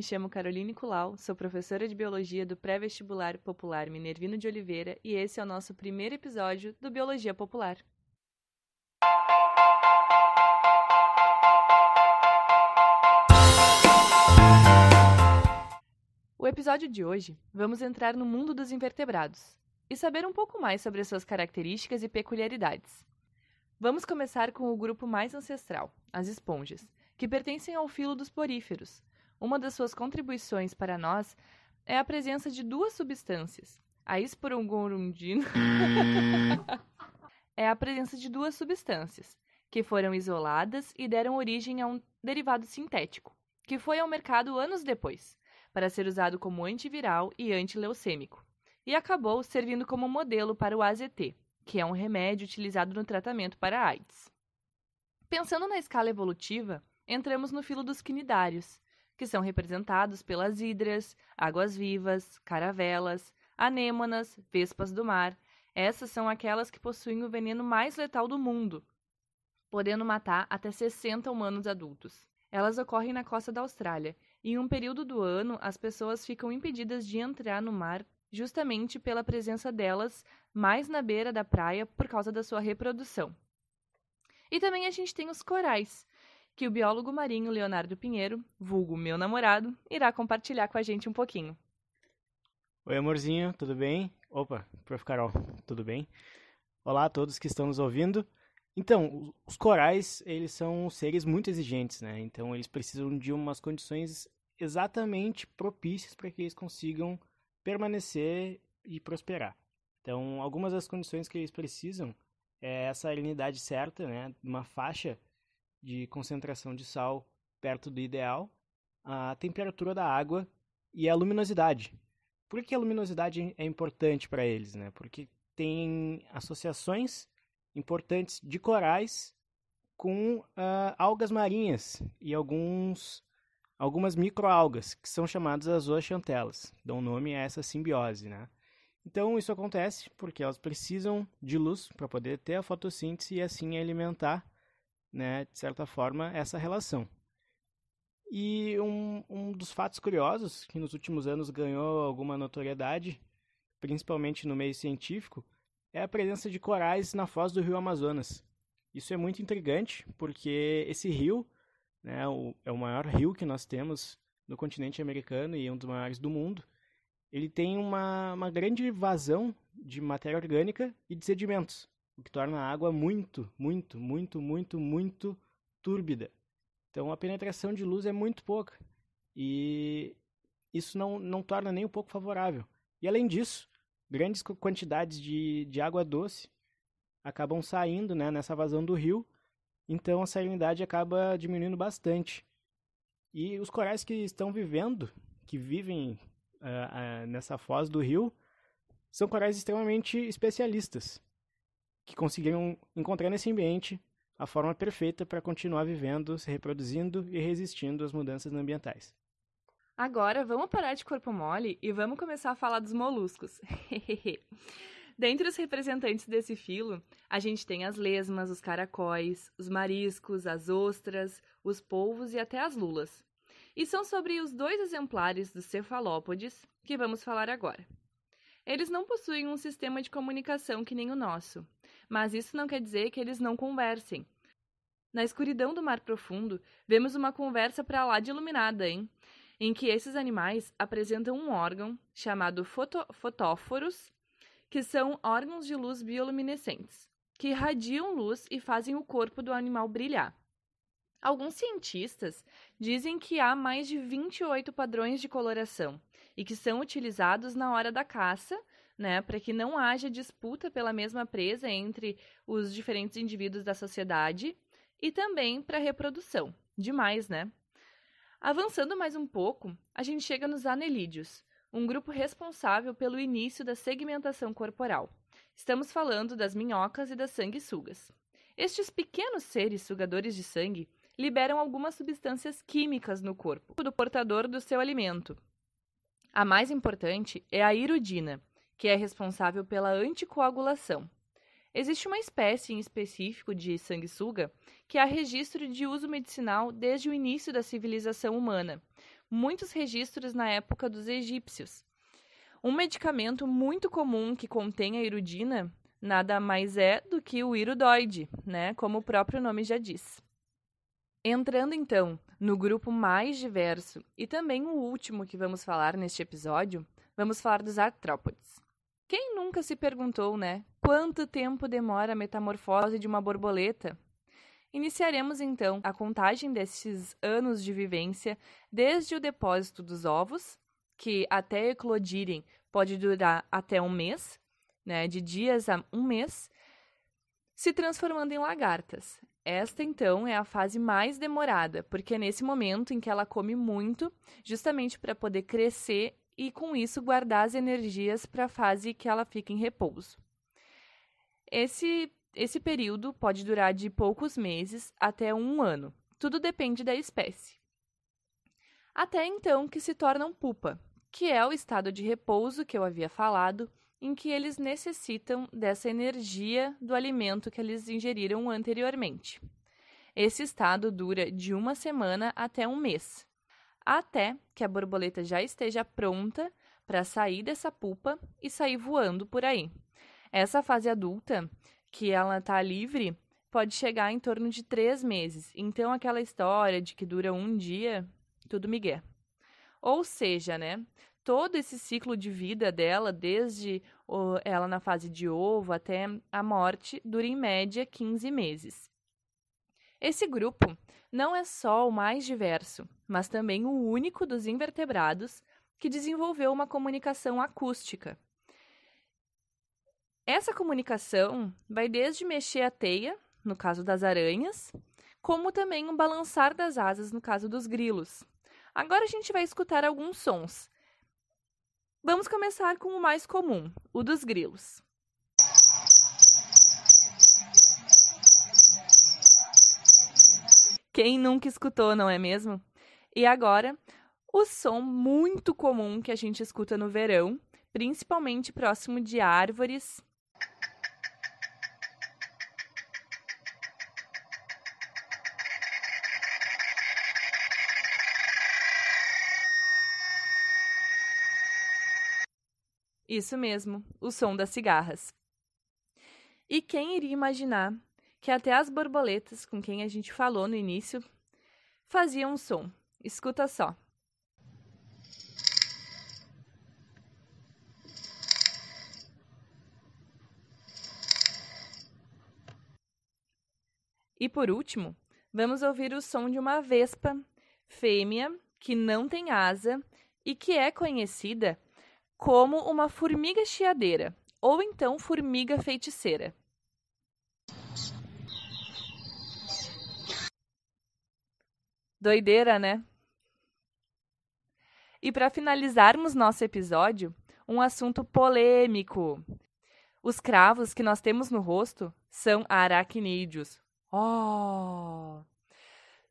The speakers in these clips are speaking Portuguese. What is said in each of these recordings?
me chamo Caroline Culau, sou professora de Biologia do Pré-Vestibular Popular Minervino de Oliveira e esse é o nosso primeiro episódio do Biologia Popular. O episódio de hoje, vamos entrar no mundo dos invertebrados e saber um pouco mais sobre suas características e peculiaridades. Vamos começar com o grupo mais ancestral, as esponjas, que pertencem ao filo dos poríferos. Uma das suas contribuições para nós é a presença de duas substâncias. A esporongorundina é a presença de duas substâncias que foram isoladas e deram origem a um derivado sintético, que foi ao mercado anos depois, para ser usado como antiviral e antileucêmico, e acabou servindo como modelo para o AZT, que é um remédio utilizado no tratamento para AIDS. Pensando na escala evolutiva, entramos no filo dos quinidários, que são representados pelas hidras, águas-vivas, caravelas, anêmonas, vespas do mar. Essas são aquelas que possuem o veneno mais letal do mundo, podendo matar até 60 humanos adultos. Elas ocorrem na costa da Austrália, e em um período do ano as pessoas ficam impedidas de entrar no mar justamente pela presença delas mais na beira da praia por causa da sua reprodução. E também a gente tem os corais, que o biólogo marinho Leonardo Pinheiro, vulgo meu namorado, irá compartilhar com a gente um pouquinho. Oi, amorzinho, tudo bem? Opa, Prof. Carol, tudo bem? Olá a todos que estão nos ouvindo. Então, os corais, eles são seres muito exigentes, né? Então, eles precisam de umas condições exatamente propícias para que eles consigam permanecer e prosperar. Então, algumas das condições que eles precisam é essa salinidade certa, né? Uma faixa de concentração de sal perto do ideal, a temperatura da água e a luminosidade. Por que a luminosidade é importante para eles? Né? Porque tem associações importantes de corais com uh, algas marinhas e alguns, algumas microalgas, que são chamadas as zooxantelas, dão nome a essa simbiose. Né? Então, isso acontece porque elas precisam de luz para poder ter a fotossíntese e assim alimentar né, de certa forma, essa relação. E um, um dos fatos curiosos, que nos últimos anos ganhou alguma notoriedade, principalmente no meio científico, é a presença de corais na foz do rio Amazonas. Isso é muito intrigante, porque esse rio né, o, é o maior rio que nós temos no continente americano e um dos maiores do mundo. Ele tem uma, uma grande vazão de matéria orgânica e de sedimentos o que torna a água muito, muito, muito, muito, muito túrbida. Então a penetração de luz é muito pouca e isso não, não torna nem um pouco favorável. E além disso, grandes quantidades de, de água doce acabam saindo né, nessa vazão do rio, então a salinidade acaba diminuindo bastante. E os corais que estão vivendo, que vivem uh, uh, nessa foz do rio, são corais extremamente especialistas que conseguiram encontrar nesse ambiente a forma perfeita para continuar vivendo, se reproduzindo e resistindo às mudanças ambientais. Agora, vamos parar de corpo mole e vamos começar a falar dos moluscos. Dentre os representantes desse filo, a gente tem as lesmas, os caracóis, os mariscos, as ostras, os polvos e até as lulas. E são sobre os dois exemplares dos cefalópodes que vamos falar agora. Eles não possuem um sistema de comunicação que nem o nosso, mas isso não quer dizer que eles não conversem. Na escuridão do mar profundo, vemos uma conversa para lá de iluminada, hein? Em que esses animais apresentam um órgão chamado foto fotóforos, que são órgãos de luz bioluminescentes, que irradiam luz e fazem o corpo do animal brilhar. Alguns cientistas dizem que há mais de 28 padrões de coloração e que são utilizados na hora da caça né, para que não haja disputa pela mesma presa entre os diferentes indivíduos da sociedade e também para reprodução. Demais, né? Avançando mais um pouco, a gente chega nos anelídeos, um grupo responsável pelo início da segmentação corporal. Estamos falando das minhocas e das sanguessugas. Estes pequenos seres sugadores de sangue liberam algumas substâncias químicas no corpo do portador do seu alimento. A mais importante é a iridina, que é responsável pela anticoagulação. Existe uma espécie em específico de sanguessuga que há registro de uso medicinal desde o início da civilização humana, muitos registros na época dos egípcios. Um medicamento muito comum que contém a iridina nada mais é do que o iridoide, né, como o próprio nome já diz. Entrando então no grupo mais diverso e também o último que vamos falar neste episódio, vamos falar dos artrópodes. Quem nunca se perguntou, né, quanto tempo demora a metamorfose de uma borboleta? Iniciaremos então a contagem desses anos de vivência desde o depósito dos ovos, que até eclodirem pode durar até um mês, né, de dias a um mês, se transformando em lagartas. Esta, então, é a fase mais demorada, porque é nesse momento em que ela come muito, justamente para poder crescer e, com isso, guardar as energias para a fase que ela fica em repouso. Esse, esse período pode durar de poucos meses até um ano. Tudo depende da espécie. Até então que se tornam pupa, que é o estado de repouso que eu havia falado, em que eles necessitam dessa energia do alimento que eles ingeriram anteriormente. Esse estado dura de uma semana até um mês, até que a borboleta já esteja pronta para sair dessa pupa e sair voando por aí. Essa fase adulta, que ela está livre, pode chegar em torno de três meses. Então, aquela história de que dura um dia, tudo migué. Ou seja, né? todo esse ciclo de vida dela, desde ela na fase de ovo até a morte, dura em média 15 meses. Esse grupo não é só o mais diverso, mas também o único dos invertebrados que desenvolveu uma comunicação acústica. Essa comunicação vai desde mexer a teia, no caso das aranhas, como também o balançar das asas, no caso dos grilos. Agora a gente vai escutar alguns sons Vamos começar com o mais comum, o dos grilos. Quem nunca escutou, não é mesmo? E agora, o som muito comum que a gente escuta no verão, principalmente próximo de árvores. Isso mesmo, o som das cigarras. E quem iria imaginar que até as borboletas, com quem a gente falou no início, faziam um som? Escuta só. E por último, vamos ouvir o som de uma vespa fêmea que não tem asa e que é conhecida como uma formiga chiadeira, ou então formiga feiticeira. Doideira, né? E para finalizarmos nosso episódio, um assunto polêmico. Os cravos que nós temos no rosto são aracnídeos. Oh!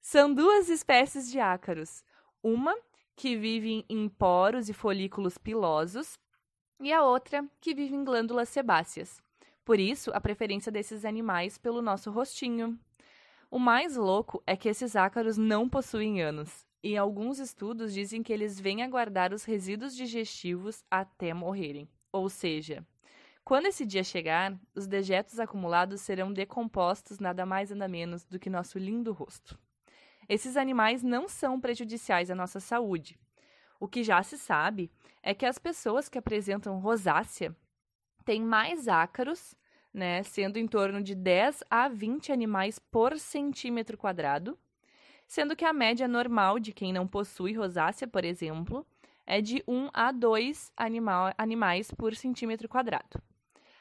São duas espécies de ácaros. Uma que vive em poros e folículos pilosos, e a outra que vive em glândulas sebáceas. Por isso, a preferência desses animais pelo nosso rostinho. O mais louco é que esses ácaros não possuem ânus, e alguns estudos dizem que eles vêm aguardar os resíduos digestivos até morrerem. Ou seja, quando esse dia chegar, os dejetos acumulados serão decompostos nada mais nada menos do que nosso lindo rosto. Esses animais não são prejudiciais à nossa saúde. O que já se sabe é que as pessoas que apresentam rosácea têm mais ácaros, né, sendo em torno de 10 a 20 animais por centímetro quadrado, sendo que a média normal de quem não possui rosácea, por exemplo, é de 1 a 2 animal, animais por centímetro quadrado.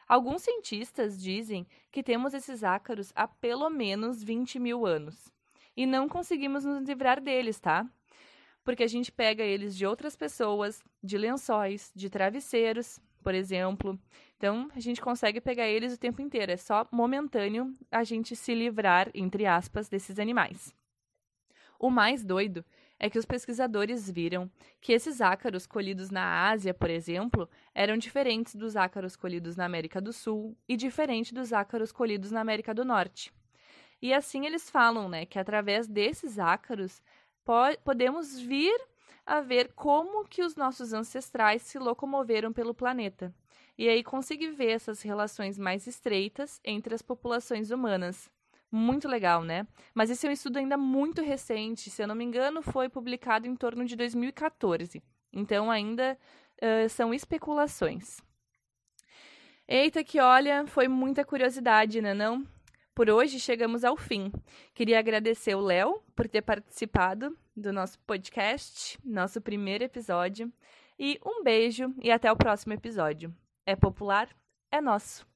Alguns cientistas dizem que temos esses ácaros há pelo menos 20 mil anos e não conseguimos nos livrar deles, tá? Porque a gente pega eles de outras pessoas, de lençóis, de travesseiros, por exemplo. Então, a gente consegue pegar eles o tempo inteiro. É só momentâneo a gente se livrar, entre aspas, desses animais. O mais doido é que os pesquisadores viram que esses ácaros colhidos na Ásia, por exemplo, eram diferentes dos ácaros colhidos na América do Sul e diferente dos ácaros colhidos na América do Norte. E assim eles falam, né, que através desses ácaros po podemos vir a ver como que os nossos ancestrais se locomoveram pelo planeta. E aí consegui ver essas relações mais estreitas entre as populações humanas. Muito legal, né? Mas esse é um estudo ainda muito recente, se eu não me engano, foi publicado em torno de 2014. Então ainda uh, são especulações. Eita, que olha, foi muita curiosidade, né não? Por hoje chegamos ao fim. Queria agradecer o Léo por ter participado do nosso podcast, nosso primeiro episódio. E um beijo e até o próximo episódio. É popular, é nosso.